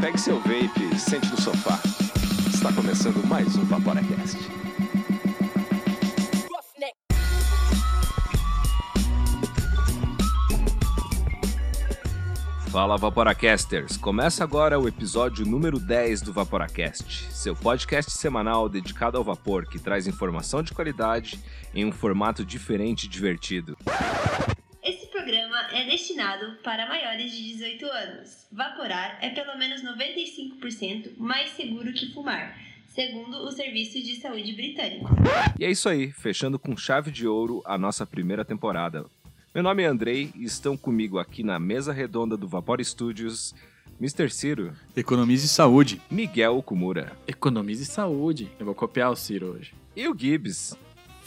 Pegue seu vape, sente no sofá. Está começando mais um Vaporacast. Fala Vaporacasters! Começa agora o episódio número 10 do Vaporacast, seu podcast semanal dedicado ao vapor que traz informação de qualidade em um formato diferente e divertido. É destinado para maiores de 18 anos. Vaporar é pelo menos 95% mais seguro que fumar, segundo o Serviço de Saúde Britânico. E é isso aí, fechando com chave de ouro a nossa primeira temporada. Meu nome é Andrei e estão comigo aqui na mesa redonda do Vapor Studios Mr. Ciro, Economize saúde. Miguel Kumura Economize saúde. Eu vou copiar o Ciro hoje. e o Gibbs.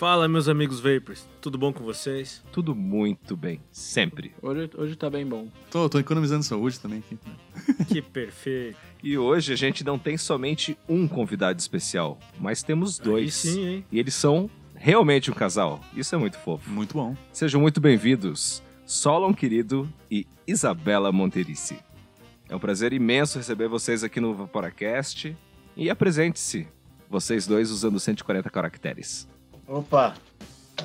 Fala, meus amigos Vapors. Tudo bom com vocês? Tudo muito bem, sempre. Hoje, hoje tá bem bom. Tô, tô economizando saúde também aqui. Que perfeito. E hoje a gente não tem somente um convidado especial, mas temos Aí dois. sim, hein? E eles são realmente um casal. Isso é muito fofo. Muito bom. Sejam muito bem-vindos, Solon Querido e Isabela Monterici. É um prazer imenso receber vocês aqui no Vaporacast. E apresente-se, vocês dois usando 140 caracteres. Opa,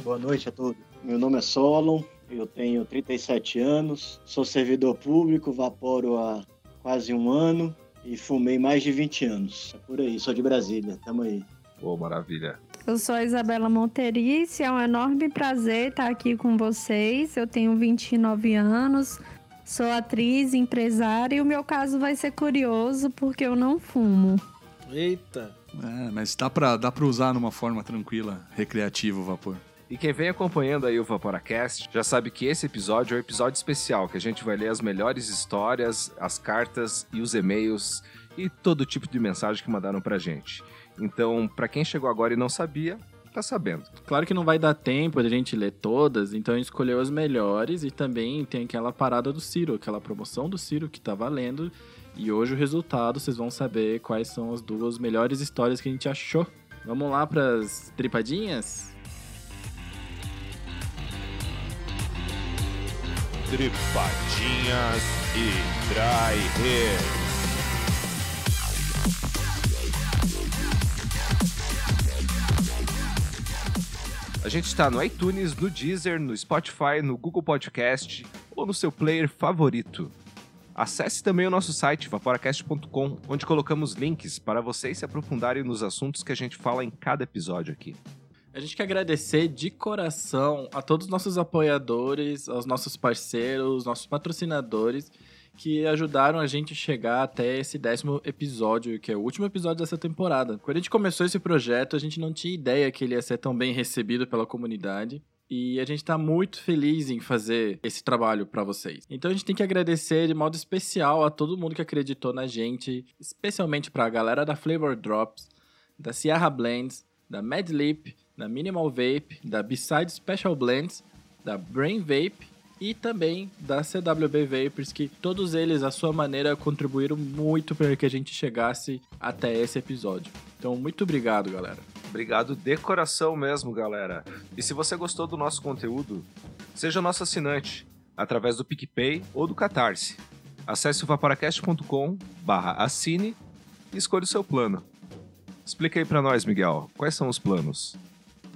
boa noite a todos. Meu nome é Solon, eu tenho 37 anos, sou servidor público, vaporo há quase um ano e fumei mais de 20 anos. É por aí, sou de Brasília, tamo aí. Pô, maravilha. Eu sou a Isabela Monterice, é um enorme prazer estar aqui com vocês. Eu tenho 29 anos, sou atriz, empresária e o meu caso vai ser curioso porque eu não fumo. Eita. É, mas dá pra, dá pra usar numa forma tranquila, recreativa o vapor. E quem vem acompanhando aí o Vaporacast já sabe que esse episódio é um episódio especial, que a gente vai ler as melhores histórias, as cartas e os e-mails e todo tipo de mensagem que mandaram pra gente. Então, pra quem chegou agora e não sabia, tá sabendo. Claro que não vai dar tempo de a gente ler todas, então a gente escolheu as melhores e também tem aquela parada do Ciro, aquela promoção do Ciro que tá valendo. E hoje o resultado, vocês vão saber quais são as duas melhores histórias que a gente achou. Vamos lá pras tripadinhas? Tripadinhas e Dry Hair. A gente está no iTunes, no Deezer, no Spotify, no Google Podcast ou no seu player favorito. Acesse também o nosso site vaporacast.com, onde colocamos links para vocês se aprofundarem nos assuntos que a gente fala em cada episódio aqui. A gente quer agradecer de coração a todos os nossos apoiadores, aos nossos parceiros, nossos patrocinadores que ajudaram a gente a chegar até esse décimo episódio, que é o último episódio dessa temporada. Quando a gente começou esse projeto, a gente não tinha ideia que ele ia ser tão bem recebido pela comunidade. E a gente tá muito feliz em fazer esse trabalho para vocês. Então a gente tem que agradecer de modo especial a todo mundo que acreditou na gente, especialmente pra galera da Flavor Drops, da Sierra Blends, da Mad Leap, da Minimal Vape, da Beside Special Blends, da Brain Vape e também da CWB Vapors, que todos eles, à sua maneira, contribuíram muito para que a gente chegasse até esse episódio. Então, muito obrigado, galera. Obrigado de coração mesmo, galera. E se você gostou do nosso conteúdo, seja nosso assinante através do PicPay ou do Catarse. Acesse o vaporacast.com barra assine e escolha o seu plano. Explica aí pra nós, Miguel, quais são os planos?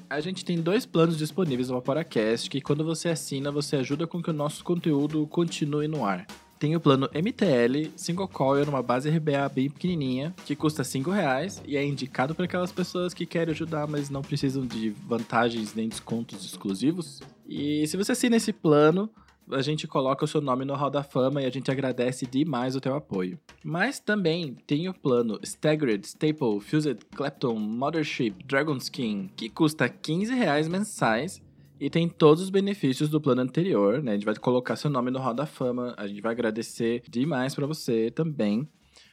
A gente tem dois planos disponíveis no Vaporacast, que quando você assina, você ajuda com que o nosso conteúdo continue no ar. Tem o plano MTL, single coil numa base RBA bem pequenininha, que custa 5 reais e é indicado para aquelas pessoas que querem ajudar, mas não precisam de vantagens nem descontos exclusivos. E se você assina esse plano, a gente coloca o seu nome no Hall da Fama e a gente agradece demais o teu apoio. Mas também tem o plano Staggered, Staple, Fused, Clapton, Mothership, Dragon Skin, que custa 15 reais mensais e tem todos os benefícios do plano anterior, né? A gente vai colocar seu nome no Hall da Fama, a gente vai agradecer demais para você também.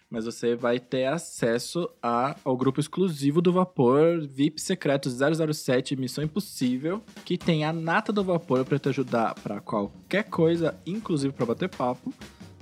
Mas você vai ter acesso a, ao grupo exclusivo do Vapor, VIP Secreto 007 Missão Impossível, que tem a nata do Vapor para te ajudar para qualquer coisa, inclusive para bater papo,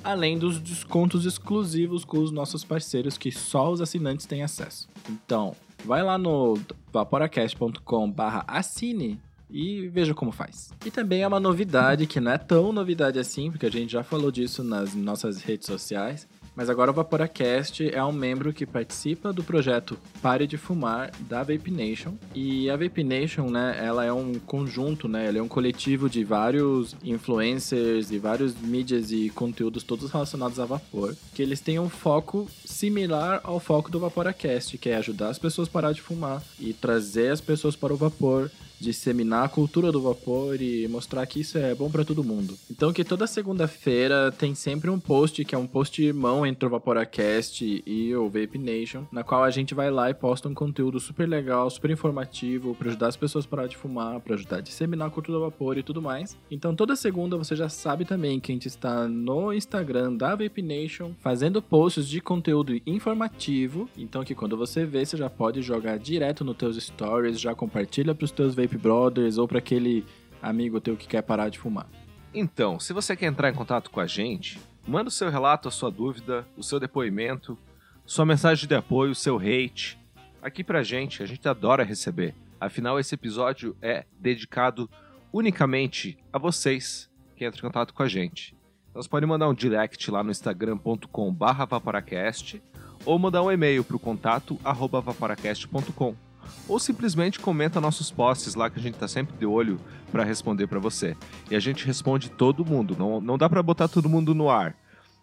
além dos descontos exclusivos com os nossos parceiros que só os assinantes têm acesso. Então, vai lá no vaporacast.com/assine e veja como faz. E também é uma novidade que não é tão novidade assim, porque a gente já falou disso nas nossas redes sociais, Mas agora o VaporaCast é um membro que participa do projeto Pare de Fumar da Vape Nation. E a Vape Nation, né, ela é um conjunto, né, ela é um coletivo de vários influencers e vários mídias e conteúdos todos relacionados a vapor, que eles têm um foco similar ao foco do VaporaCast, que é ajudar as pessoas a parar de fumar e trazer as pessoas para o vapor, disseminar a cultura do vapor e mostrar que isso é bom para todo mundo. Então que toda segunda-feira tem sempre um post que é um post irmão entre o Vaporacast e o Vape Nation, na qual a gente vai lá e posta um conteúdo super legal, super informativo para ajudar as pessoas a parar de fumar, para ajudar a disseminar a cultura do vapor e tudo mais. Então toda segunda você já sabe também que a gente está no Instagram da Vape Nation fazendo posts de conteúdo informativo, então que quando você vê você já pode jogar direto nos teus stories, já compartilha para os teus Vape Brothers ou para aquele amigo teu que quer parar de fumar. Então, se você quer entrar em contato com a gente, manda o seu relato, a sua dúvida, o seu depoimento, sua mensagem de apoio, o seu hate. Aqui pra gente, a gente adora receber. Afinal, esse episódio é dedicado unicamente a vocês que entram em contato com a gente. Então, você pode mandar um direct lá no instagram.com vaporacast ou mandar um e-mail para o contato arroba vaporacast.com ou simplesmente comenta nossos posts lá que a gente tá sempre de olho para responder para você. E a gente responde todo mundo, não, não dá para botar todo mundo no ar.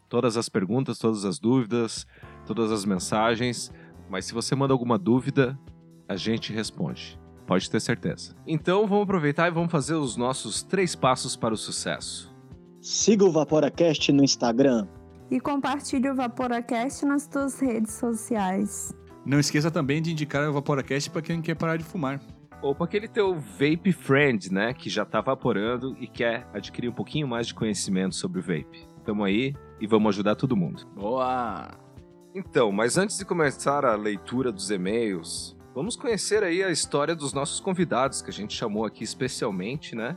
Todas as perguntas, todas as dúvidas, todas as mensagens, mas se você manda alguma dúvida, a gente responde. Pode ter certeza. Então vamos aproveitar e vamos fazer os nossos três passos para o sucesso. Siga o VaporaCast no Instagram. E compartilhe o VaporaCast nas suas redes sociais. Não esqueça também de indicar o VaporaCast para quem quer parar de fumar. Ou para aquele teu vape friend, né, que já tá vaporando e quer adquirir um pouquinho mais de conhecimento sobre o vape. Tamo aí e vamos ajudar todo mundo. Boa! Então, mas antes de começar a leitura dos e-mails, vamos conhecer aí a história dos nossos convidados que a gente chamou aqui especialmente, né?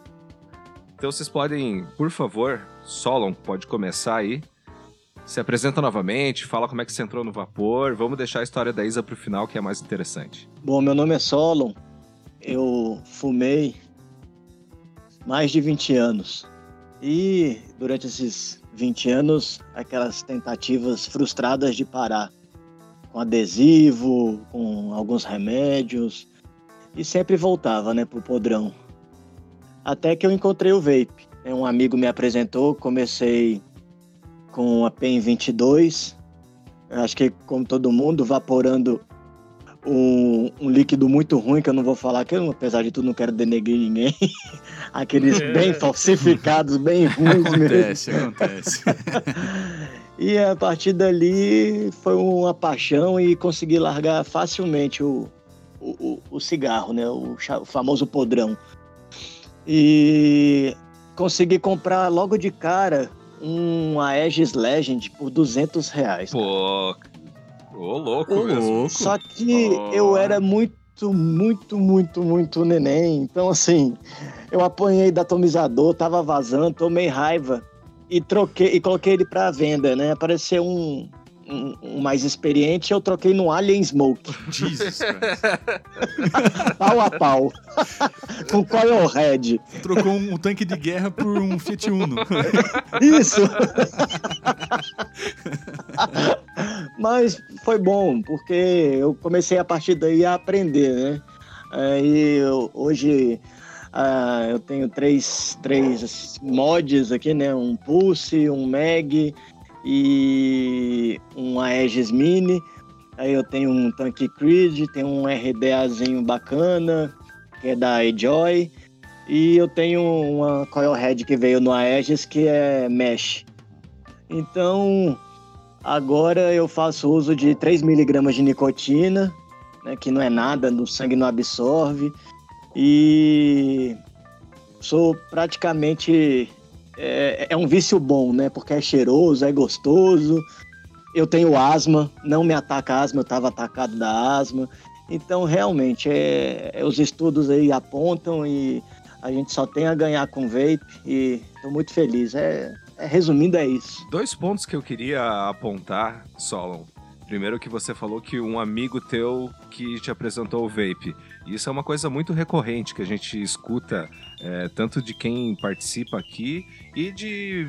Então vocês podem, por favor, Solon pode começar aí. Se apresenta novamente, fala como é que você entrou no vapor. Vamos deixar a história da Isa pro final, que é mais interessante. Bom, meu nome é Solon. Eu fumei mais de 20 anos. E durante esses 20 anos, aquelas tentativas frustradas de parar. Com adesivo, com alguns remédios. E sempre voltava, né, pro podrão. Até que eu encontrei o vape. Um amigo me apresentou, comecei com a PEN 22. Acho que, como todo mundo, vaporando um, um, líquido muito ruim, que eu não vou falar, que eu, apesar de tudo, não quero denegrir ninguém. Aqueles é. bem falsificados, bem ruins acontece, mesmo. Acontece, E a partir dali foi uma paixão e consegui largar facilmente o, o, o cigarro, né? O, o famoso podrão. E consegui comprar logo de cara um Aegis Legend por 200 reais. Pô, ô louco ô, mesmo. Só que oh. eu era muito, muito, muito, muito neném. Então, assim, eu apanhei da atomizador, tava vazando, tomei raiva e troquei e coloquei ele para venda, né? Apareceu um, um, um, mais experiente, eu troquei no Alien Smoke. Jesus pau a pau. Com Coil Red. Trocou um, um, tanque de guerra por um Fiat Uno. Isso! Mas foi bom, porque eu comecei a partir daí a aprender, né? E hoje uh, eu tenho três, três mods aqui, né? Um Pulse, um Mag e um Aegis Mini. Aí eu tenho um Tank Creed, tenho um RDAzinho bacana, que é da Enjoy. E eu tenho uma Coilhead que veio no Aegis, que é Mesh. Então, agora eu faço uso de 3mg de nicotina, né, que não é nada, no sangue não absorve. E sou praticamente é, é um vício bom, né? Porque é cheiroso, é gostoso. Eu tenho asma, não me ataca asma, eu estava atacado da asma. Então, realmente, é, é, os estudos aí apontam e a gente só tem a ganhar com vape e estou muito feliz. É, é, resumindo, é isso. Dois pontos que eu queria apontar, Solon. Primeiro que você falou que um amigo teu que te apresentou o vape. Isso é uma coisa muito recorrente que a gente escuta é, tanto de quem participa aqui e de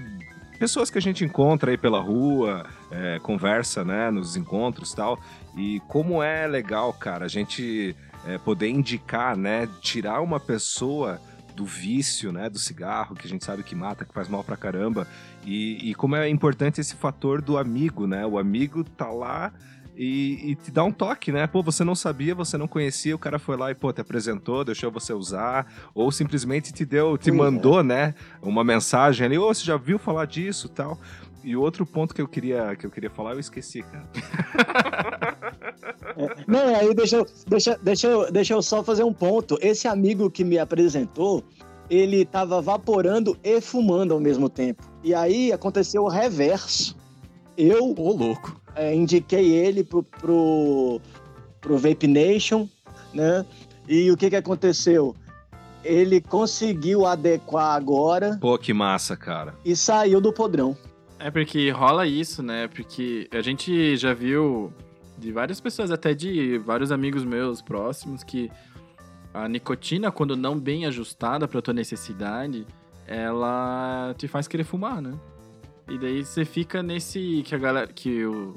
pessoas que a gente encontra aí pela rua, é, conversa, né, nos encontros tal. E como é legal, cara, a gente é, poder indicar, né, tirar uma pessoa do vício, né, do cigarro, que a gente sabe que mata, que faz mal pra caramba. E, e como é importante esse fator do amigo, né? O amigo tá lá e, e, te dá um toque, né? Pô, você não sabia, você não conhecia, o cara foi lá e, pô, te apresentou, deixou você usar, ou simplesmente te deu, te Sim, mandou, né? Uma mensagem ali, ô, você já viu falar disso tal. E o outro ponto que eu queria, que eu queria falar, eu esqueci, cara. Não, aí deixa, deixa, deixa, eu- deixa eu só fazer um ponto. Esse amigo que me apresentou, ele tava vaporando e fumando ao mesmo tempo. E aí aconteceu o reverso. Eu Ô, louco. É, indiquei ele pro, pro, pro Vape Nation, né? E o que que aconteceu? Ele conseguiu adequar agora Pô, que massa, cara. e saiu do podrão. É porque rola isso, né? Porque a gente já viu de várias pessoas, até de vários amigos meus próximos, que a nicotina, quando não bem ajustada pra tua necessidade, ela te faz querer fumar, né? E daí você fica nesse que a galera que o-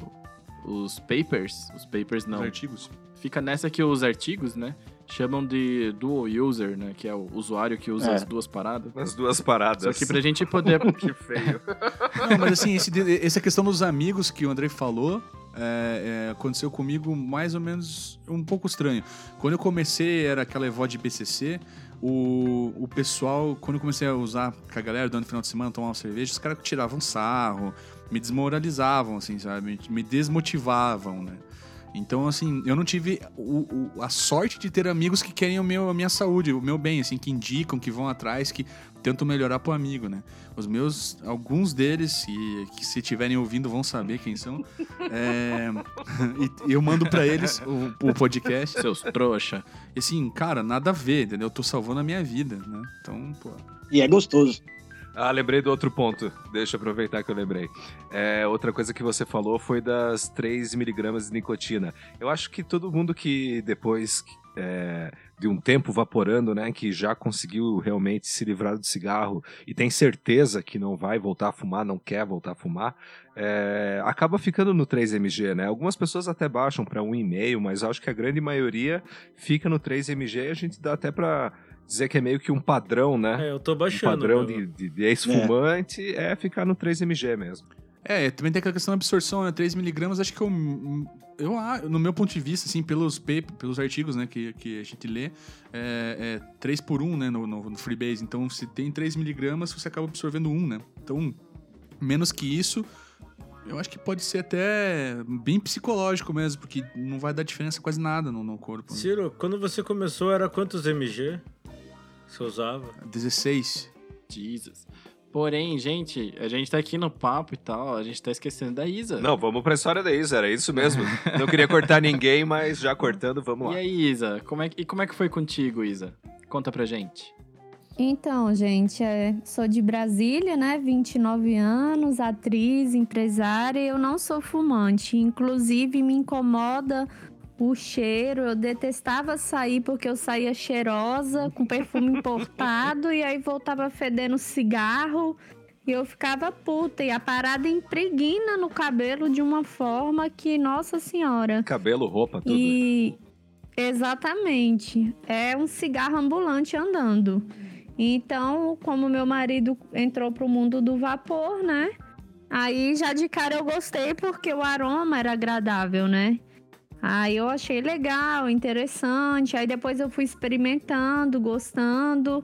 os papers, os papers não, Os artigos. fica nessa que os artigos, né, chamam de dual user, né, que é o usuário que usa É. as duas paradas. As duas paradas. Só que pra gente poder que feio. Não, mas assim, esse de- essa questão dos amigos que o Andrei falou é, é, aconteceu comigo mais ou menos um pouco estranho. Quando eu comecei, era aquela EVOD BCC, o, o pessoal, quando eu comecei a usar com a galera durante o final de semana, tomar uma cerveja, os caras tiravam sarro, me desmoralizavam, assim, sabe? Me desmotivavam, né? Então, assim, eu não tive o- o- a sorte de ter amigos que querem o meu, a minha saúde, o meu bem, assim, que indicam, que vão atrás, que tentam melhorar pro amigo, né? Os meus, alguns deles, e que se estiverem ouvindo vão saber quem são. É, e eu mando pra eles o, o podcast. seus trouxa. E assim, cara, nada a ver, entendeu? Eu tô salvando a minha vida, né? Então, pô. E é gostoso. Ah, lembrei do outro ponto. Deixa eu aproveitar que eu lembrei. É, outra coisa que você falou foi das 3 miligramas de nicotina. Eu acho que todo mundo que depois é, de um tempo vaporando, né, que já conseguiu realmente se livrar do cigarro e tem certeza que não vai voltar a fumar, não quer voltar a fumar, é, acaba ficando no 3mg, né? Algumas pessoas até baixam para 1,5, mas acho que a grande maioria fica no 3mg e a gente dá até para dizer que é meio que um padrão, né? É, eu tô um baixando. padrão meu. de, de, de ex-fumante é. ficar no 3mg mesmo. É, também tem aquela questão da absorção, né? 3mg, acho que eu, eu, ah, no meu ponto de vista, assim, pelos, paper, pelos artigos, né, que, que a gente lê, é, é 3 por 1, né, no, no, no Freebase. Então, se tem 3mg, você acaba absorvendo 1, né? Então, menos que isso, eu acho que pode ser até bem psicológico mesmo, porque não vai dar diferença quase nada no, no corpo. Né? Ciro, quando você começou, era quantos MG você usava? 16. Jesus. Porém, gente, a gente tá aqui no papo e tal, a gente tá esquecendo da Isa. Não, vamos pra história da Isa, era isso mesmo. Não queria cortar ninguém, mas já cortando, vamos E lá. aí, Isa, como é, que- e como é que foi contigo, Isa? Conta pra gente. Então, gente, é, sou de Brasília, né? 29 anos, atriz, empresária. e Eu não sou fumante. Inclusive, me incomoda o cheiro. Eu detestava sair porque eu saía cheirosa, com perfume importado, e aí voltava fedendo cigarro. E eu ficava puta. E a parada impregna no cabelo de uma forma que, nossa senhora. Cabelo, roupa, tudo. E exatamente, é um cigarro ambulante andando. Então, como meu marido entrou pro mundo do vapor, né? Aí já de cara eu gostei porque o aroma era agradável, né? Aí eu achei legal, interessante. Aí depois eu fui experimentando, gostando.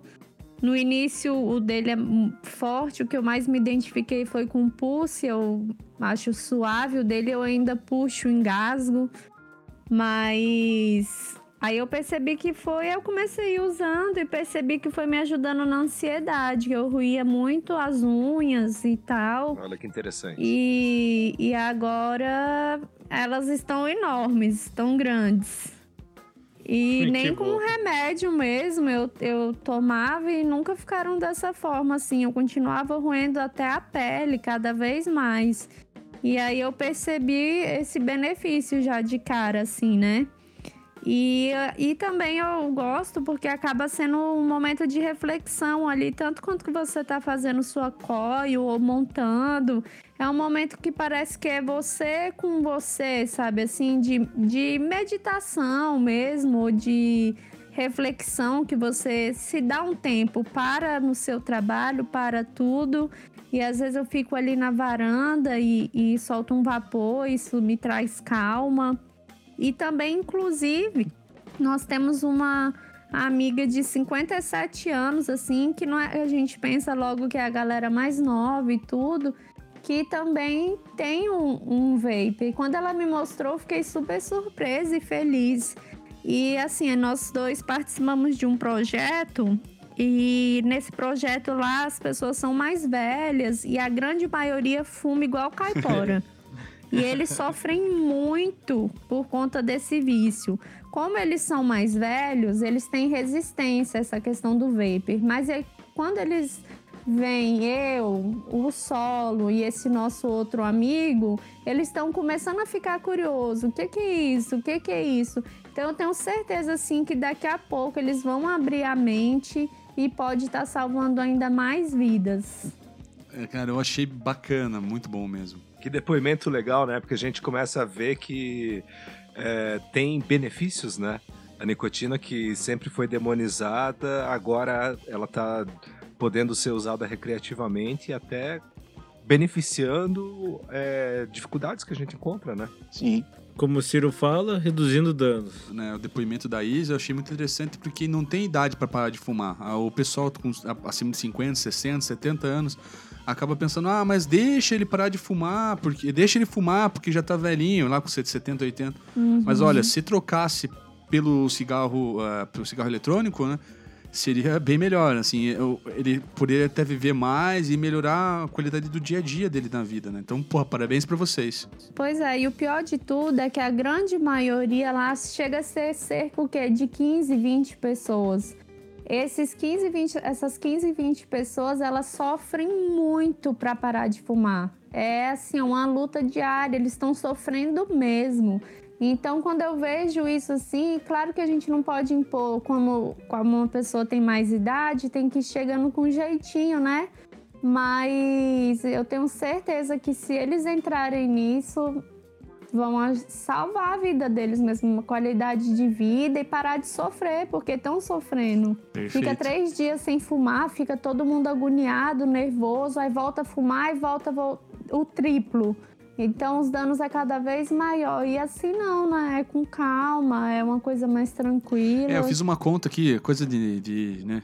No início o dele é forte, o que eu mais me identifiquei foi com o pulse, eu acho suave, o dele eu ainda puxo, engasgo. Mas aí eu percebi que foi, eu comecei usando e percebi que foi me ajudando na ansiedade, que eu ruía muito as unhas e tal. Olha que interessante. E, e agora elas estão enormes, estão grandes. E Que nem com bom. remédio mesmo eu, eu tomava e nunca ficaram dessa forma assim. Eu continuava roendo até a pele cada vez mais. E aí eu percebi esse benefício já de cara, assim, né? E, e também eu gosto porque acaba sendo um momento de reflexão ali, tanto quanto que você está fazendo sua coio ou montando. É um momento que parece que é você com você, sabe? Assim, de, de meditação mesmo, de reflexão, que você se dá um tempo para no seu trabalho, para tudo. E às vezes eu fico ali na varanda e, e solto um vapor, isso me traz calma. E também, inclusive, nós temos uma amiga de 57 anos, assim, que não é, a gente pensa logo que é a galera mais nova e tudo, que também tem um, um vape. E quando ela me mostrou, fiquei super surpresa e feliz. E assim, nós dois participamos de um projeto e nesse projeto lá as pessoas são mais velhas e a grande maioria fuma igual caipora. E eles sofrem muito por conta desse vício. Como eles são mais velhos, eles têm resistência a essa questão do vapor. Mas é, quando eles vêm, eu, o solo e esse nosso outro amigo, eles estão começando a ficar curiosos. O que, que é isso? O que, que é isso? Então eu tenho certeza assim que daqui a pouco eles vão abrir a mente e pode estar tá salvando ainda mais vidas. É, cara, eu achei bacana, muito bom mesmo. Que depoimento legal, né? Porque a gente começa a ver que é, tem benefícios, né? A nicotina que sempre foi demonizada, agora ela está podendo ser usada recreativamente e até beneficiando é, dificuldades que a gente encontra, né? Sim. Como o Ciro fala, reduzindo danos. Né, o depoimento da Isa eu achei muito interessante porque não tem idade para parar de fumar. O pessoal com acima de 50, 60, 70 anos acaba pensando, ah, mas deixa ele parar de fumar, porque deixa ele fumar porque já tá velhinho, lá com 70, 80. Uhum. Mas olha, se trocasse pelo cigarro, uh, pelo cigarro eletrônico, né? Seria bem melhor, assim, ele poderia até viver mais e melhorar a qualidade do dia a dia dele na vida, né? Então, porra, parabéns para vocês. Pois é, e o pior de tudo é que a grande maioria lá chega a ser cerca o quê? de 15, 20 pessoas. Esses 15, 20, essas 15, 20 pessoas, elas sofrem muito para parar de fumar. É assim, uma luta diária, eles estão sofrendo mesmo. Então, quando eu vejo isso assim, claro que a gente não pode impor como, como uma pessoa tem mais idade, tem que ir chegando com jeitinho, né? Mas eu tenho certeza que se eles entrarem nisso, vão salvar a vida deles mesmo, uma qualidade de vida e parar de sofrer, porque estão sofrendo. Perfeito. Fica três dias sem fumar, fica todo mundo agoniado, nervoso, aí volta a fumar e volta o triplo. Então os danos é cada vez maior. E assim não, né? É com calma, é uma coisa mais tranquila. É, eu fiz uma conta aqui, coisa de. de né?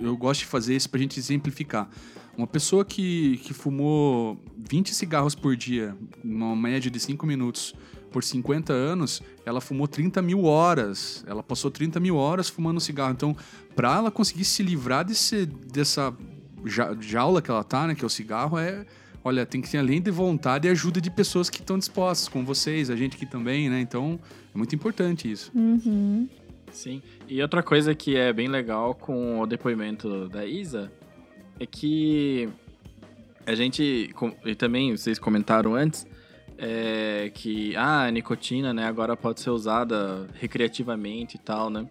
Eu gosto de fazer isso pra gente exemplificar. Uma pessoa que, que fumou 20 cigarros por dia, uma média de 5 minutos, por 50 anos, ela fumou 30 mil horas. Ela passou 30 mil horas fumando cigarro. Então, para ela conseguir se livrar desse, dessa jaula que ela tá, né, que é o cigarro, é. Olha, tem que ter além de vontade e ajuda de pessoas que estão dispostas, como vocês, a gente aqui também, né? Então, é muito importante isso. Uhum. Sim. E outra coisa que é bem legal com o depoimento da Isa é que a gente, e também vocês comentaram antes, é que ah, a nicotina né, agora pode ser usada recreativamente e tal, né?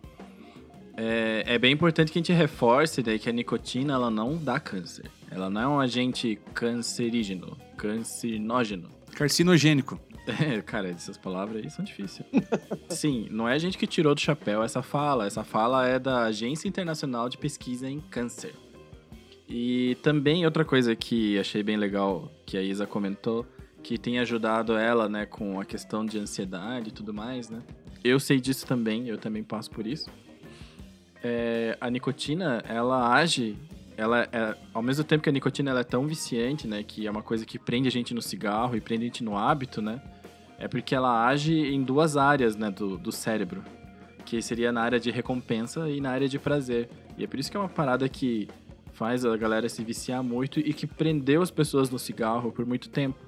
É, é bem importante que a gente reforce daí que a nicotina ela não dá câncer. Ela não é um agente cancerígeno, cancinógeno. Carcinogênico. É, cara, essas palavras aí são difíceis. Sim, não é a gente que tirou do chapéu essa fala. Essa fala é da Agência Internacional de Pesquisa em Câncer. E também outra coisa que achei bem legal que a Isa comentou, que tem ajudado ela, né, com a questão de ansiedade e tudo mais, né? Eu sei disso também, eu também passo por isso. É, a nicotina, ela age, ela é, ao mesmo tempo que a nicotina ela é tão viciante, né, que é uma coisa que prende a gente no cigarro e prende a gente no hábito, né? É porque ela age em duas áreas, né, do, do cérebro, que seria na área de recompensa e na área de prazer. E é por isso que é uma parada que faz a galera se viciar muito e que prendeu as pessoas no cigarro por muito tempo.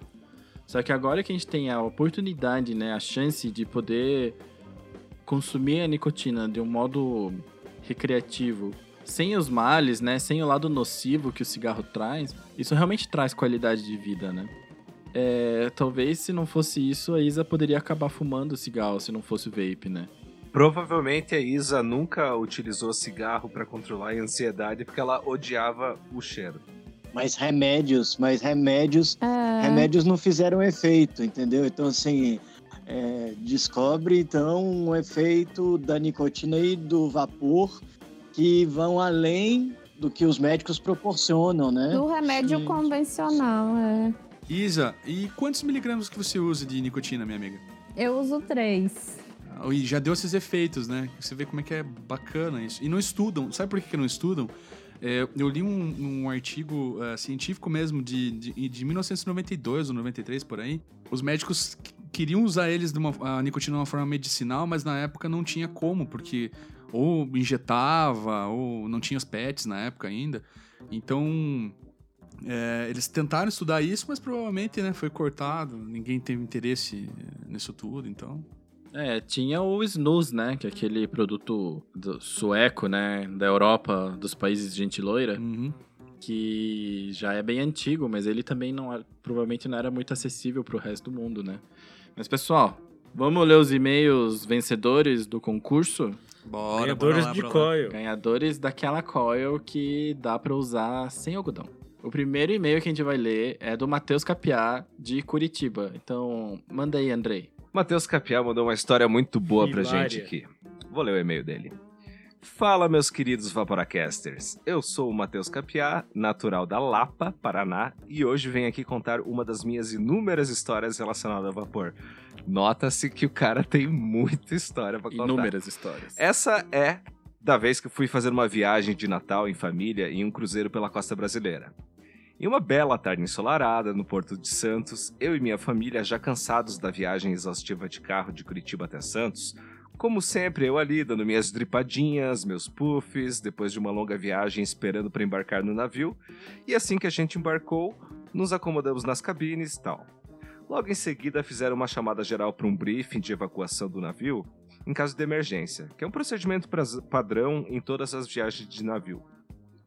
Só que agora que a gente tem a oportunidade, né, a chance de poder consumir a nicotina de um modo recreativo, sem os males, né, sem o lado nocivo que o cigarro traz, isso realmente traz qualidade de vida, né? É, talvez se não fosse isso, a Isa poderia acabar fumando cigarro se não fosse o vape, né? Provavelmente a Isa nunca utilizou cigarro pra controlar a ansiedade porque ela odiava o cheiro. Mas remédios, mas remédios, É, remédios não fizeram efeito, entendeu? Então, assim, é, descobre então um efeito da nicotina e do vapor que vão além do que os médicos proporcionam, né? do remédio Sim. convencional, é. Isa, e quantos miligramas que você usa de nicotina, minha amiga? Eu uso três. Ah, E já deu esses efeitos, né? Você vê como é que é bacana isso. E não estudam. Sabe por que, não estudam? É, eu li um, um artigo eh, científico mesmo de, de, de 1992 ou 93, por aí. Os médicos qu- queriam usar eles de uma, a nicotina de uma forma medicinal, mas na época não tinha como, porque ou injetava, ou não tinha os PETs na época ainda. Então, é, eles tentaram estudar isso, mas provavelmente né, foi cortado. Ninguém teve interesse eh, nisso tudo, então... É, tinha o snus, né? Que é aquele produto sueco, né? Da Europa, dos países de gente loira. Uhum. que já é bem antigo, mas ele também não provavelmente não era muito acessível pro resto do mundo, né? Mas pessoal, vamos ler os e-mails vencedores do concurso? Bora, Ganhadores bora lá, de bora coil. Ganhadores daquela coil que dá pra usar sem algodão. O primeiro e-mail que a gente vai ler é do Matheus Capiá, de Curitiba. Então, manda aí, Andrei. Matheus Capiá mandou uma história muito boa pra Hilária. gente aqui. Vou ler o e-mail dele. Fala, meus queridos Vaporacasters. Eu sou o Matheus Capiá, natural da Lapa, Paraná, e hoje venho aqui contar uma das minhas inúmeras histórias relacionadas a vapor. Nota-se que o cara tem muita história pra contar. Inúmeras histórias. Essa é da vez que fui fazer uma viagem de Natal em família em um cruzeiro pela costa brasileira. Em uma bela tarde ensolarada no Porto de Santos, eu e minha família, já cansados da viagem exaustiva de carro de Curitiba até Santos, como sempre, eu ali dando minhas dripadinhas, meus puffs, depois de uma longa viagem esperando para embarcar no navio, e assim que a gente embarcou, nos acomodamos nas cabines e tal. Logo em seguida, fizeram uma chamada geral para um briefing de evacuação do navio em caso de emergência, que é um procedimento padrão em todas as viagens de navio.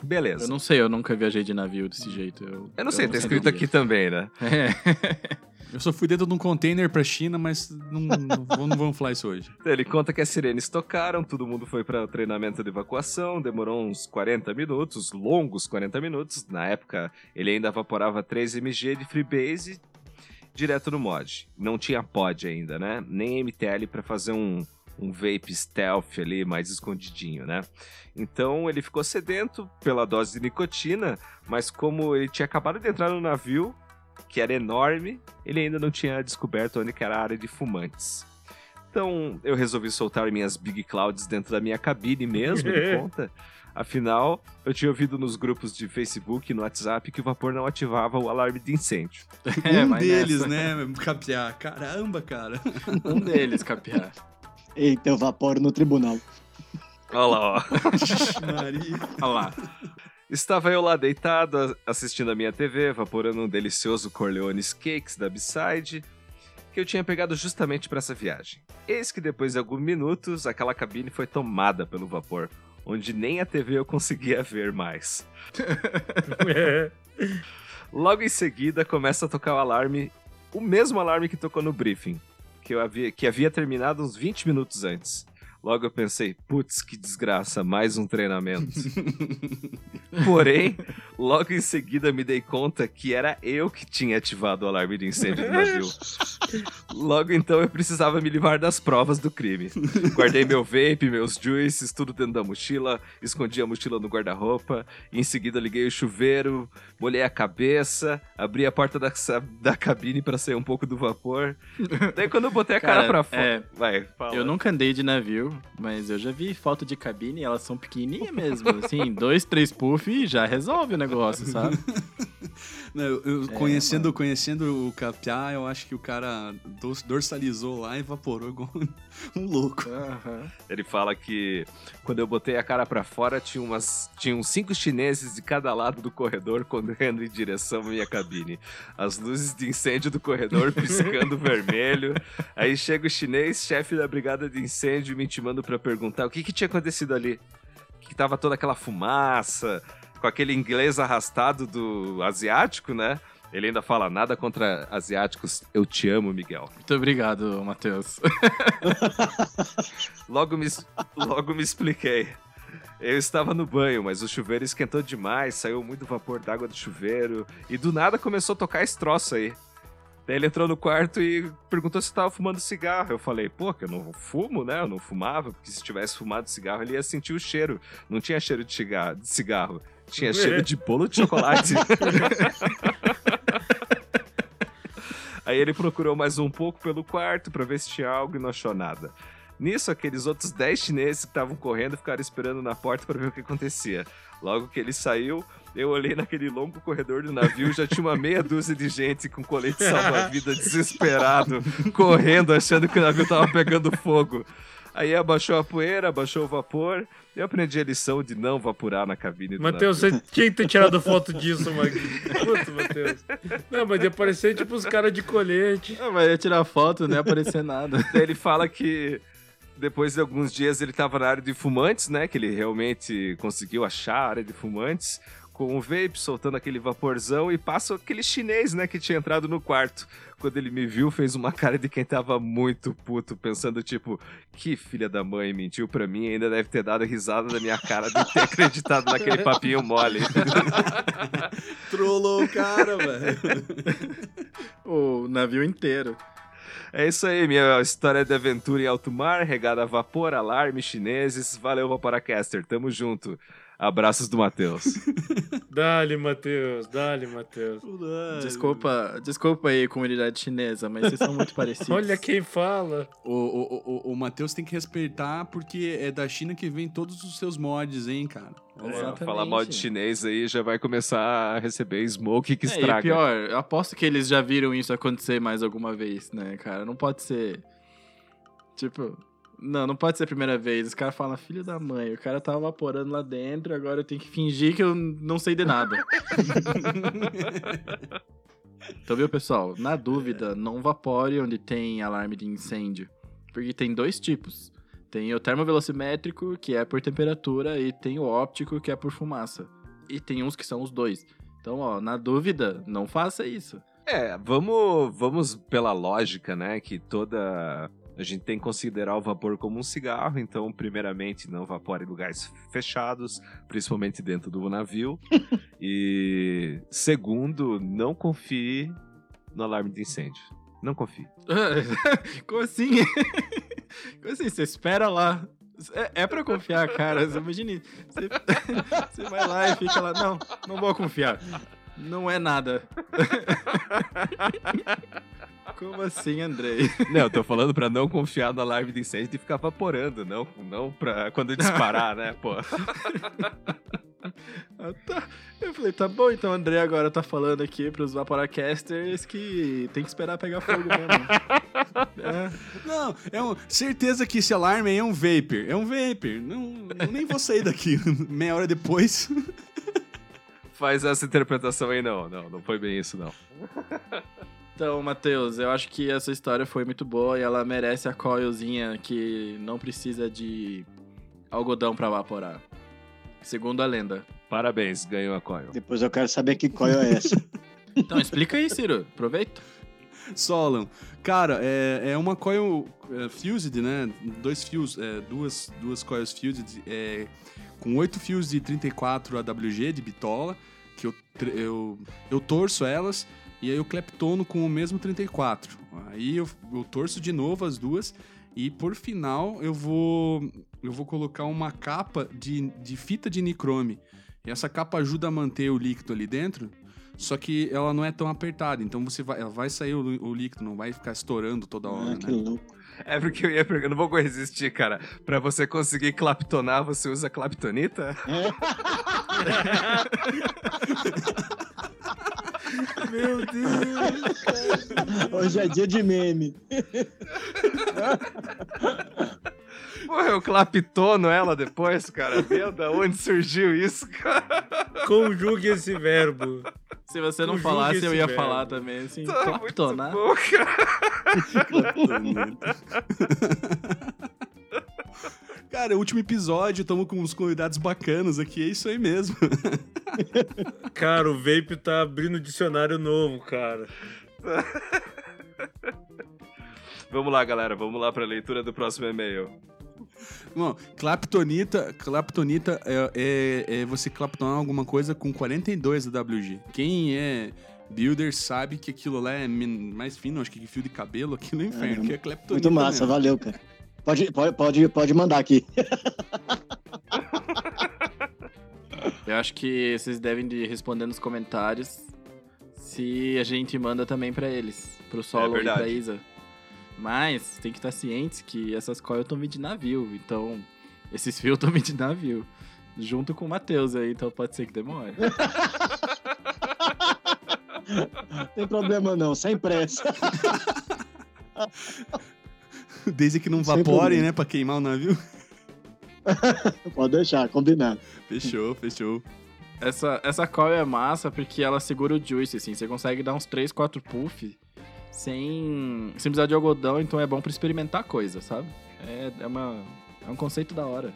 Beleza. Eu não sei, eu nunca viajei de navio desse jeito. Eu, Eu não sei, tá saberia. escrito aqui também, né? É. Eu só fui dentro de um container pra China, mas não, não, vou- não vamos falar isso hoje. Então, Ele conta que as sirenes tocaram, todo mundo foi para o treinamento de evacuação, demorou uns 40 minutos, longos 40 minutos. Na época, ele ainda evaporava 3 mg de Freebase direto no mod. Não tinha pod ainda, né? Nem MTL para fazer um, um vape stealth ali, mais escondidinho, né? Então ele ficou sedento pela dose de nicotina, mas como ele tinha acabado de entrar no navio, que era enorme, ele ainda não tinha descoberto onde era a área de fumantes. Então eu resolvi soltar minhas Big Clouds dentro da minha cabine mesmo, de conta. Afinal, eu tinha ouvido nos grupos de Facebook e no WhatsApp que o vapor não ativava o alarme de incêndio. É, um deles, nessa. né? Capiar. Caramba, cara. Um deles, Capiá. Eita, eu vaporo no tribunal. Olha lá, ó. Maria. Olha lá. Estava eu lá deitado, assistindo a minha TV, vaporando um delicioso Corleone's Cakes da B-Side, que eu tinha pegado justamente para essa viagem. Eis que depois de alguns minutos, aquela cabine foi tomada pelo vapor, onde nem a TV eu conseguia ver mais. Logo em seguida, começa a tocar o alarme, o mesmo alarme que tocou no briefing, que, eu havia, que havia terminado uns 20 minutos antes. Logo eu pensei, putz, que desgraça, mais um treinamento. Porém, logo em seguida me dei conta que era eu que tinha ativado o alarme de incêndio do navio. Logo então eu precisava me livrar das provas do crime. Guardei meu vape, meus juices, tudo dentro da mochila, escondi a mochila no guarda-roupa, em seguida liguei o chuveiro, molhei a cabeça, abri a porta da, da cabine para sair um pouco do vapor. Daí quando eu botei a cara, Cara, pra fora. é, Vai, fala. Eu nunca andei de navio, mas eu já vi foto de cabine e elas são pequenininhas mesmo. Assim, dois, três puff e já resolve o negócio, sabe? Eu, eu É, conhecendo, conhecendo o Capiá, eu acho que o cara dors- dorsalizou lá e evaporou igual um louco. Aham. Ele fala que quando eu botei a cara pra fora, tinha umas, tinha uns cinco chineses de cada lado do corredor correndo em direção à minha cabine. As luzes de incêndio do corredor piscando vermelho. Aí chega o chinês, chefe da brigada de incêndio, me intimando pra perguntar o que, que tinha acontecido ali. Que tava toda aquela fumaça, com aquele inglês arrastado do asiático, né? Ele ainda fala nada contra asiáticos. Eu te amo, Miguel. Muito obrigado, Matheus. Logo me, logo me expliquei. Eu estava no banho, mas o chuveiro esquentou demais, saiu muito vapor d'água do chuveiro e do nada começou a tocar esse troço aí. Daí ele entrou no quarto e perguntou se estava fumando cigarro. Eu falei, pô, que eu não fumo, né? Eu não fumava, porque se tivesse fumado cigarro ele ia sentir o cheiro. Não tinha cheiro de cigarro, de cigarro. Tinha cheiro de bolo de chocolate. Aí ele procurou mais um pouco pelo quarto para ver se tinha algo e não achou nada. Nisso, aqueles outros 10 chineses que estavam correndo ficaram esperando na porta para ver o que acontecia. Logo que ele saiu, eu olhei naquele longo corredor do navio, já tinha uma meia dúzia de gente com colete salva-vida desesperado, correndo, achando que o navio tava pegando fogo. Aí abaixou a poeira, abaixou o vapor. Eu aprendi a lição de não vaporar na cabine do Matheus, você tinha que ter tirado foto disso, mano. Puta, Matheus. Não, mas ia parecer tipo os caras de colete. Ah, mas ia tirar foto, não ia aparecer nada. Daí ele fala que depois de alguns dias ele tava na área de fumantes, né? Que ele realmente conseguiu achar a área de fumantes. Com o vape, soltando aquele vaporzão e passa aquele chinês, né, que tinha entrado no quarto. Quando ele me viu, fez uma cara de quem tava muito puto, pensando tipo, que filha da mãe, mentiu pra mim e ainda deve ter dado risada da minha cara de ter acreditado naquele papinho mole. Trollou o cara, velho. o navio inteiro. É isso aí, minha história de aventura em alto mar, regada a vapor, alarme, chineses. Valeu, Vaporacaster, tamo junto. Abraços do Matheus. Dale, Matheus, dale, Matheus. Desculpa, desculpa aí, comunidade chinesa, mas vocês são muito parecidos. Olha quem fala. O, o, o, o Matheus tem que respeitar porque é da China que vem todos os seus mods, hein, cara. É, Exatamente. falar mal de chinês aí já vai começar a receber smoke que É, e estraga. pior, eu aposto que eles já viram isso acontecer mais alguma vez, né, cara? Não pode ser. Tipo. Não, não pode ser a primeira vez. Os caras falam, filho da mãe, o cara tava vaporando lá dentro, agora eu tenho que fingir que eu não sei de nada. então, viu, pessoal? Na dúvida, não vapore onde tem alarme de incêndio. Porque tem dois tipos. Tem o termovelocimétrico, que é por temperatura, e tem o óptico, que é por fumaça. E tem uns que são os dois. Então, ó, na dúvida, não faça isso. É, vamos, vamos pela lógica, né? Que toda. A gente tem que considerar o vapor como um cigarro, então, primeiramente, não vapore em lugares fechados, principalmente dentro do navio. e, segundo, não confie no alarme de incêndio. Não confie. Como assim? Como assim? Você espera lá. É, é pra confiar, cara. Você imagine. Você, você vai lá e fica lá. Não, não vou confiar. Não é nada. Como assim, Andrei? Não, eu tô falando pra não confiar no alarme de incêndio e ficar vaporando, não, não pra quando disparar, né, pô. Ah, tá. Eu falei, tá bom, então o André agora tá falando aqui pros Vaporacasters que tem que esperar pegar fogo mesmo. É. Não, é um, certeza que esse alarme aí é um vapor. É um vapor. Não, eu nem vou sair daqui. Meia hora depois. Faz essa interpretação aí, não, não, não foi bem isso, não. Então, Matheus, eu acho que essa história foi muito boa e ela merece a coilzinha que não precisa de algodão pra evaporar. Segundo a lenda. Parabéns, ganhou a coil. Depois eu quero saber que coil é essa. Então, explica aí, Ciro. Aproveita. Solon. Cara, é, é uma coil é, fused, né? Dois fios, é, duas, duas coils fused é, com oito fios de 34 AWG de bitola, que eu, eu, eu torço elas e aí eu cleptono com o mesmo 34. Aí eu, eu torço de novo as duas e por final eu vou eu vou colocar uma capa de, de fita de nicrome. E essa capa ajuda a manter o líquido ali dentro, só que ela não é tão apertada, então você vai, ela vai sair o, o líquido, não vai ficar estourando toda hora, Ah, que né? louco. É porque eu ia perguntar, eu não vou resistir, cara. Pra você conseguir claptonar, você usa claptonita? Meu Deus. Hoje é dia de meme. Porra, eu claptono ela depois, cara. Meu, da onde surgiu isso, cara? Conjugue esse verbo. Se você não Conjugue falasse, eu ia verbo. falar também, assim. Tá Claptonar. muito bom, cara. Cara, é o último episódio, estamos com uns convidados bacanas aqui, é isso aí mesmo. Cara, o Vape tá abrindo dicionário novo, cara. Vamos lá, galera, vamos lá pra leitura do próximo e-mail. Bom, claptonita, claptonita é, é, é você claptonar alguma coisa com 42 da WG. Quem é builder sabe que aquilo lá é mais fino, acho que fio de cabelo, aquilo é inferno, que é claptonita. Muito massa, mesmo. valeu, cara. Pode, pode, pode, pode mandar aqui. Eu acho que vocês devem de responder nos comentários se a gente manda também pra eles, pro Solo e verdade. pra Isa. Mas tem que estar cientes que essas coils estão vindo de navio, então esses fios estão vindo de navio. Junto com o Matheus aí, então pode ser que demore. Tem problema não, sem pressa. Desde que não vapore, né, pra queimar o navio. Pode deixar, combinado. Fechou, fechou. Essa, essa coil é massa porque ela segura o juice, assim. Você consegue dar uns 3, 4 puff sem, sem precisar de algodão, então é bom pra experimentar coisa, sabe? É, é, uma, é um conceito da hora.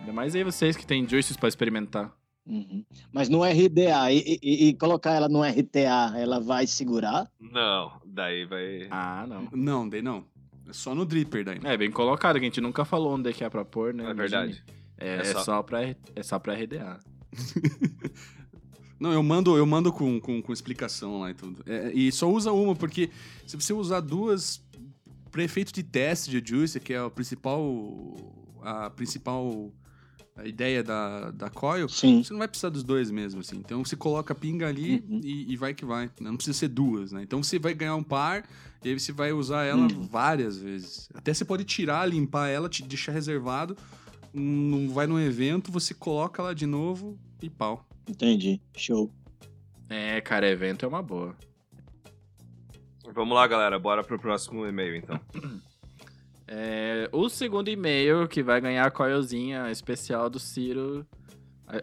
Ainda mais aí vocês que têm juices pra experimentar. Uhum. Mas no RDA, e, e- e colocar ela no RTA, ela vai segurar? Não, daí vai. Ah, não. Não, daí não. É só no dripper daí. É bem colocado, que a gente nunca falou onde é que é pra pôr, né? É verdade. É, É é só- só... pra, é só pra RDA. Não, eu mando, eu mando com, com, com explicação lá e tudo. É, e só usa uma, porque se você usar duas para efeito de teste de juice, que é o principal a principal a ideia da, da coil, Sim. você não vai precisar dos dois mesmo, assim. Então você coloca a pinga ali Uhum. e, e vai que vai. Não precisa ser duas, né? Então você vai ganhar um par e aí você vai usar ela Uhum. várias vezes. Até você pode tirar, limpar ela, te deixar reservado. Não vai num evento, você coloca lá de novo e pau. Entendi. Show. É, cara, evento é uma boa. Vamos lá, galera, bora pro próximo e-mail então. É, o segundo e-mail que vai ganhar a coilzinha especial do Ciro,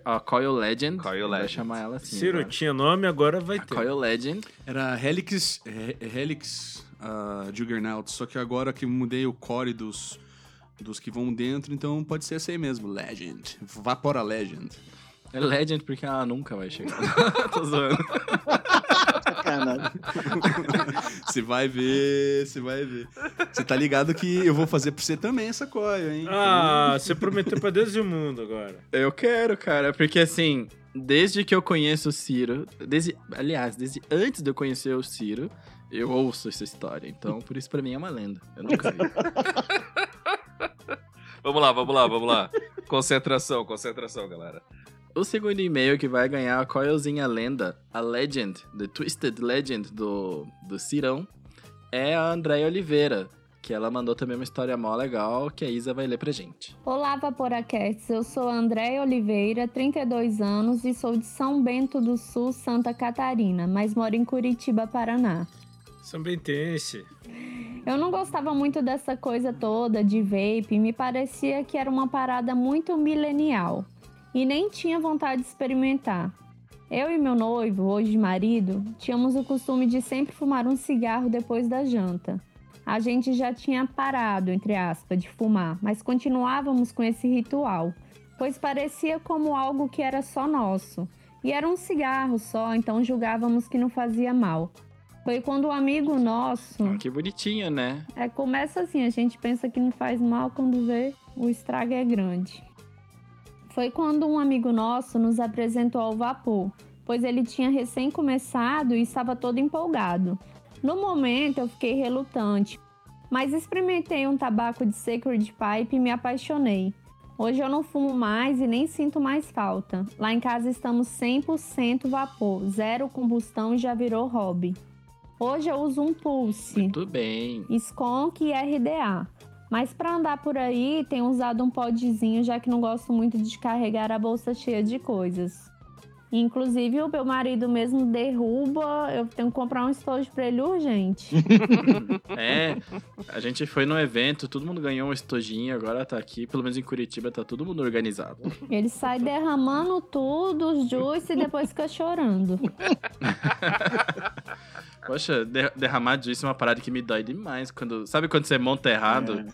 a, a Coil Legend. Coil ele Vai Legend. chamar ela assim. Ciro agora. tinha nome, agora vai A ter. Coil Legend. Era Helix, He- Helix uh, Juggernaut, só que agora que mudei o core dos, dos que vão dentro, então pode ser essa aí mesmo, Legend. Vapora Legend. É Legend porque ela nunca vai chegar. Tô zoando. Sacanagem. Você vai ver, você vai ver. Você tá ligado que eu vou fazer pra você também essa coia, hein? Ah, você prometeu pra Deus e o mundo agora. Eu quero, cara, porque assim, desde que eu conheço o Ciro, desde, aliás, desde antes de eu conhecer o Ciro, eu ouço essa história. Então, por isso pra mim é uma lenda. Eu nunca vi. Vamos lá, vamos lá, vamos lá. Concentração, concentração, galera. O segundo e-mail que vai ganhar a coilzinha lenda, a Legend, The Twisted Legend do, do Cirão, é a Andréia Oliveira, que ela mandou também uma história mó legal que a Isa vai ler pra gente. Olá, Vaporacasts. Eu sou a Andréia Oliveira, 32 anos e sou de São Bento do Sul, Santa Catarina, mas moro em Curitiba, Paraná. São Bentense. Eu não gostava muito dessa coisa toda de vape, me parecia que era uma parada muito milenial e nem tinha vontade de experimentar. Eu e meu noivo, hoje marido, tínhamos o costume de sempre fumar um cigarro depois da janta. A gente já tinha parado, entre aspas, de fumar, mas continuávamos com esse ritual, pois parecia como algo que era só nosso. E era um cigarro só, então julgávamos que não fazia mal. Foi quando um amigo nosso. Ah, que bonitinha, né? É, começa assim, a gente pensa que não faz mal quando vê o estrago é grande. Foi quando um amigo nosso nos apresentou ao vapor, pois ele tinha recém começado e estava todo empolgado. No momento eu fiquei relutante, mas experimentei um tabaco de Sacred Pipe e me apaixonei. Hoje eu não fumo mais e nem sinto mais falta. Lá em casa estamos 100% vapor, zero combustão e já virou hobby. Hoje eu uso um Pulse. Muito bem. Skunk e RDA. Mas para andar por aí, tenho usado um podzinho, já que não gosto muito de carregar a bolsa cheia de coisas. Inclusive, o meu marido mesmo derruba, eu tenho que comprar um estojo para ele urgente. É, a gente foi no evento, todo mundo ganhou um estojinho, agora tá aqui, pelo menos em Curitiba tá todo mundo organizado. Ele sai derramando tudo, os juice, e depois fica chorando. Poxa, de- derramar disso é uma parada que me dói demais. Quando, sabe quando você monta errado?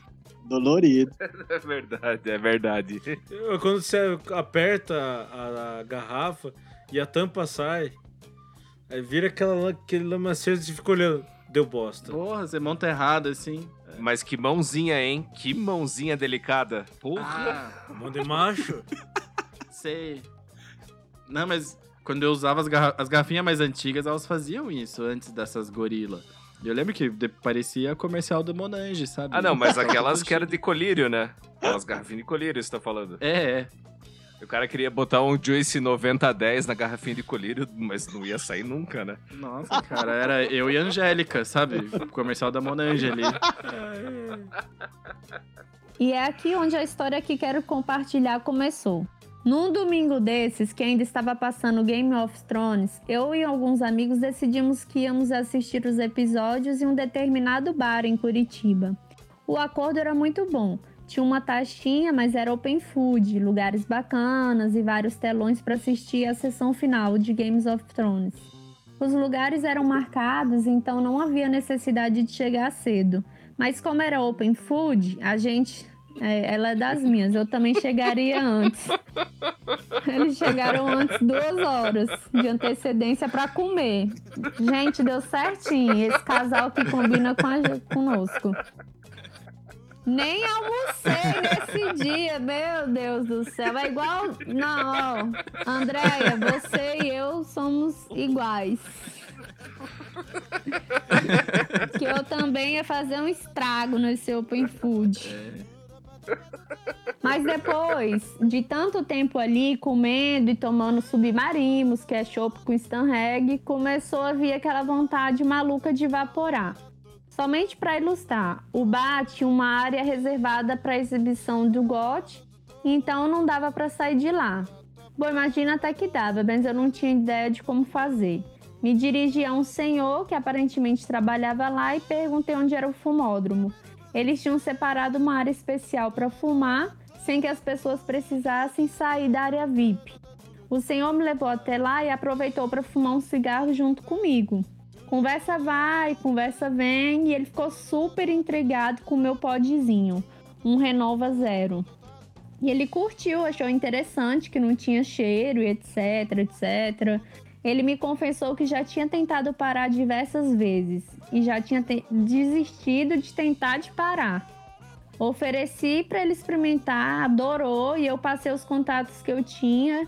Dolorido. É verdade, é verdade. Quando você aperta a, a garrafa e a tampa sai, aí vira aquela, aquele lamaceiro e fica olhando. Deu bosta. Porra, você monta errado assim. Mas que mãozinha, hein? Que mãozinha delicada. Porra. Ah, Mão de macho. sei. Não, mas quando eu usava as, garra- as garrafinhas mais antigas, elas faziam isso antes dessas gorilas. Eu lembro que parecia comercial do Monange, sabe? Ah, não, mas aquelas que eram de colírio, né? Aquelas garrafinhas de colírio, você tá falando. É, é. O cara queria botar um Juice 9010 na garrafinha de colírio, mas não ia sair nunca, né? Nossa, cara, era eu e a Angélica, sabe? O comercial da Monange ali. E é aqui onde a história que quero compartilhar começou. Num domingo desses, que ainda estava passando Game of Thrones, eu e alguns amigos decidimos que íamos assistir os episódios em um determinado bar em Curitiba. O acordo era muito bom. Tinha uma taxinha, mas era open food, lugares bacanas e vários telões para assistir a sessão final de Games of Thrones. Os lugares eram marcados, então não havia necessidade de chegar cedo. Mas como era open food, a gente. É, ela é das minhas, eu também chegaria antes. Eles chegaram antes duas horas de antecedência para comer. Gente, deu certinho. Esse casal que combina com a, conosco. Nem almocei nesse dia, meu Deus do céu. É igual. Não, ó. Andréia, você e eu somos iguais. que eu também ia fazer um estrago nesse open food. Mas depois de tanto tempo ali comendo e tomando submarimos, que é chopp com Stanreg, começou a vir aquela vontade maluca de evaporar. Somente para ilustrar, o bar tinha uma área reservada para exibição do GOT, então não dava para sair de lá. Bom, imagina até que dava, mas eu não tinha ideia de como fazer. Me dirigi a um senhor que aparentemente trabalhava lá e perguntei onde era o fumódromo. Eles tinham separado uma área especial para fumar, sem que as pessoas precisassem sair da área VIP. O senhor me levou até lá e aproveitou para fumar um cigarro junto comigo. Conversa vai, conversa vem, e ele ficou super intrigado com o meu podzinho, um Renova Zero. E ele curtiu, achou interessante que não tinha cheiro e etc, etc. Ele me confessou que já tinha tentado parar diversas vezes e já tinha desistido de tentar de parar. Ofereci para ele experimentar, adorou e eu passei os contatos que eu tinha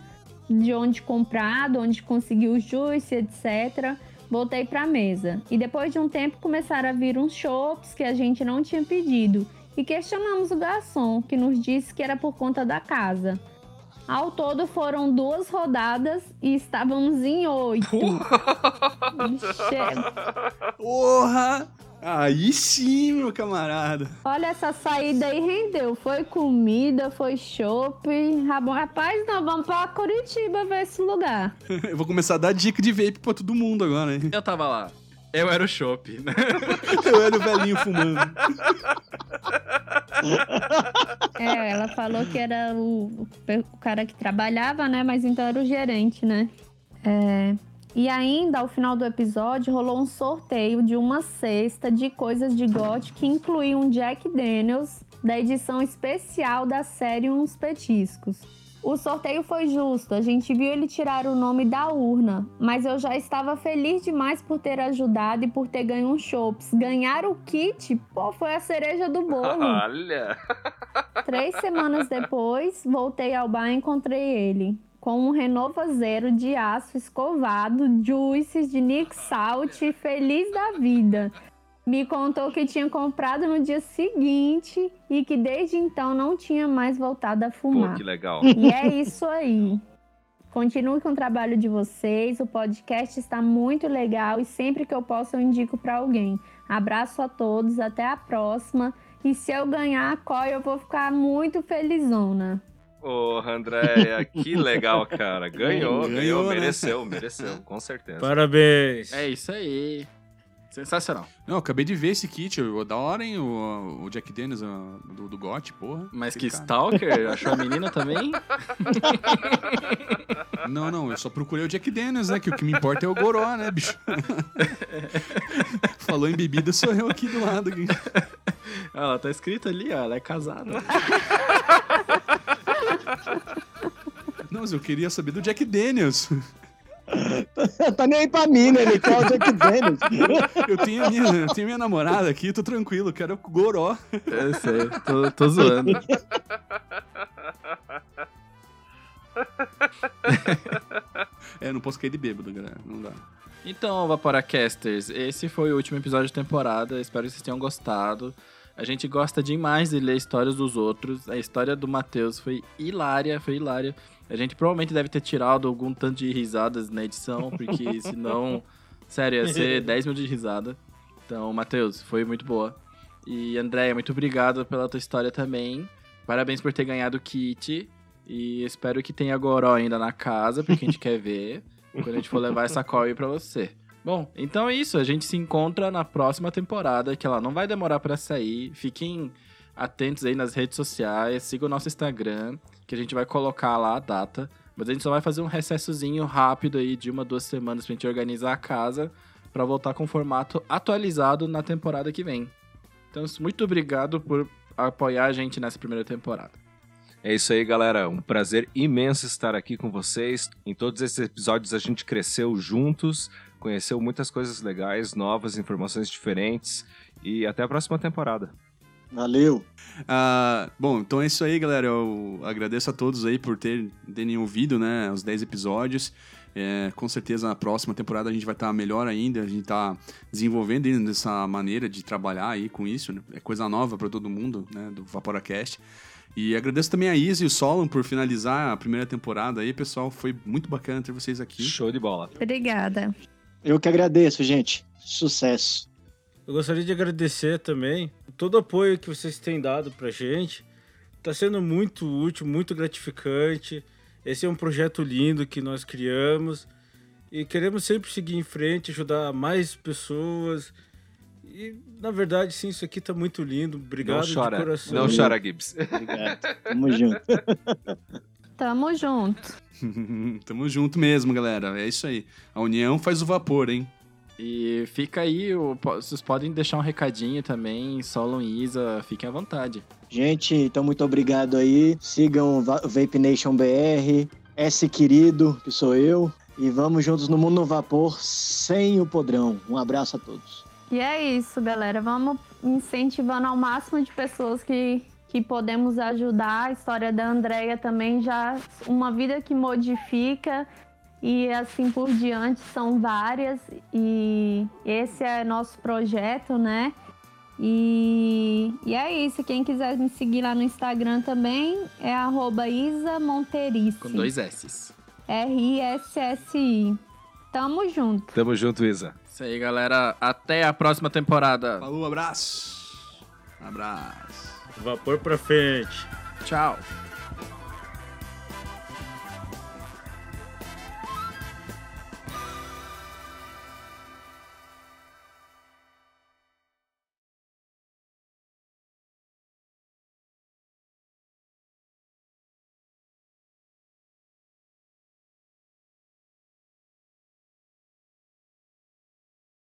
de onde comprar, de onde conseguir o juice, etc. Voltei para a mesa e depois de um tempo começaram a vir uns chopps que a gente não tinha pedido e questionamos o garçom, que nos disse que era por conta da casa. Ao todo foram duas rodadas e estávamos em oito. Che- Porra! Aí sim, meu camarada. Olha, essa saída aí rendeu. Foi comida, foi. Rabo- Rapaz, nós vamos pra Curitiba ver esse lugar. Eu vou começar a dar dica de vape pra todo mundo agora, hein? Eu tava lá. Eu era o chopp, né? Eu era o velhinho fumando. É, ela falou que era o, o cara que trabalhava, né? Mas então era o gerente, né? É, E ainda, ao final do episódio, rolou um sorteio de uma cesta de coisas de GOT que incluía um Jack Daniels da edição especial da série Uns Petiscos. O sorteio foi justo, a gente viu ele tirar o nome da urna, mas eu já estava feliz demais por ter ajudado e por ter ganho um chopps. Ganhar o kit, pô, foi a cereja do bolo. Olha. Três semanas depois, voltei ao bar e encontrei ele. Com um Renova Zero de aço escovado, juices de Nick Salt, feliz da vida. Me contou que tinha comprado no dia seguinte e que desde então não tinha mais voltado a Pô, fumar. que legal. E é isso aí. Continue com o trabalho de vocês. O podcast está muito legal e sempre que eu posso eu indico para alguém. Abraço a todos, até a próxima. E se eu ganhar a COI, eu vou ficar muito felizona. Ô, Andréia, que legal, cara. Ganhou, ganhou, Ganhou, né? mereceu, mereceu, com certeza. Parabéns. É isso aí. Sensacional. Não, eu acabei de ver esse kit. ô, Da hora, hein? O, o Jack Dennis ó, do, do GOT, porra. Mas que cara. Stalker? Achou a menina também? Não, não, eu só procurei o Jack Daniels, né? Que o que me importa é o Goró, né, bicho? Falou em bebida, sou eu aqui do lado. Aqui. Ela tá escrito ali, ó. Ela é casada. Não, mas eu queria saber do Jack Daniels. tá nem aí pra mim, né? Ele quer o Jack Daniels. Eu tenho minha, eu tenho minha namorada aqui, tô tranquilo, quero goró. Eu sei, tô, tô zoando. É, não posso cair de bêbado, galera. Não dá. Então, Vaporacasters, esse foi o último episódio da temporada. Espero que vocês tenham gostado. A gente gosta demais de ler histórias dos outros. A história do Matheus foi hilária, foi hilária. A gente provavelmente deve ter tirado algum tanto de risadas na edição, porque senão, sério, ia ser 10 mil de risada. Então, Matheus, foi muito boa. E Andréia, muito obrigado pela tua história também. Parabéns por ter ganhado o kit. E espero que tenha goró ainda na casa, porque a gente quer ver quando a gente for levar essa call aí pra você. Bom, então é isso. A gente se encontra na próxima temporada, que ela não vai demorar pra sair. Fiquem atentos aí nas redes sociais, sigam o nosso Instagram, que a gente vai colocar lá a data. Mas a gente só vai fazer um recessozinho rápido aí de uma, duas semanas pra gente organizar a casa pra voltar com o formato atualizado na temporada que vem. Então, muito obrigado por apoiar a gente nessa primeira temporada. É isso aí, galera. Um prazer imenso estar aqui com vocês. Em todos esses episódios a gente cresceu juntos, conheceu muitas coisas legais, novas, informações diferentes. E até a próxima temporada. Valeu. Ah, bom, então é isso aí, galera. Eu agradeço a todos aí por ter, terem ouvido, né, os 10 episódios. É, com certeza na próxima temporada a gente vai estar melhor ainda. A gente está desenvolvendo ainda essa maneira de trabalhar aí com isso. Né? É coisa nova para todo mundo, né, do Vaporacast. E agradeço também a Isa e o Solon por finalizar a primeira temporada aí, pessoal. Foi muito bacana ter vocês aqui. Show de bola. Obrigada. Eu que agradeço, gente. Sucesso. Eu gostaria de agradecer também todo o apoio que vocês têm dado pra gente. Tá sendo muito útil, muito gratificante. Esse é um projeto lindo que nós criamos e queremos sempre seguir em frente, ajudar mais pessoas. E, na verdade, sim, isso aqui tá muito lindo. Obrigado não chora, de coração. não chora, Gibbs. Obrigado. Tamo junto. Tamo junto. Tamo junto mesmo, galera. É isso aí. A união faz o vapor, hein? E fica aí, vocês podem deixar um recadinho também, Solon e Isa, fiquem à vontade. Gente, então muito obrigado aí. Sigam Vape Nation BR, S querido, que sou eu. E vamos juntos no mundo no vapor sem o podrão. Um abraço a todos. E é isso, galera. Vamos incentivando ao máximo de pessoas que, que podemos ajudar. A história da Andrea também já uma vida que modifica e assim por diante são várias e esse é nosso projeto, né? E, e é isso. Quem quiser me seguir lá no Instagram também é arroba Isa Monterice. Com dois S's. R-I-S-S-I. Tamo junto. Tamo junto, Isa. Isso aí, galera. Até a próxima temporada. Falou, abraço. Abraço. Vapor pra frente. Tchau.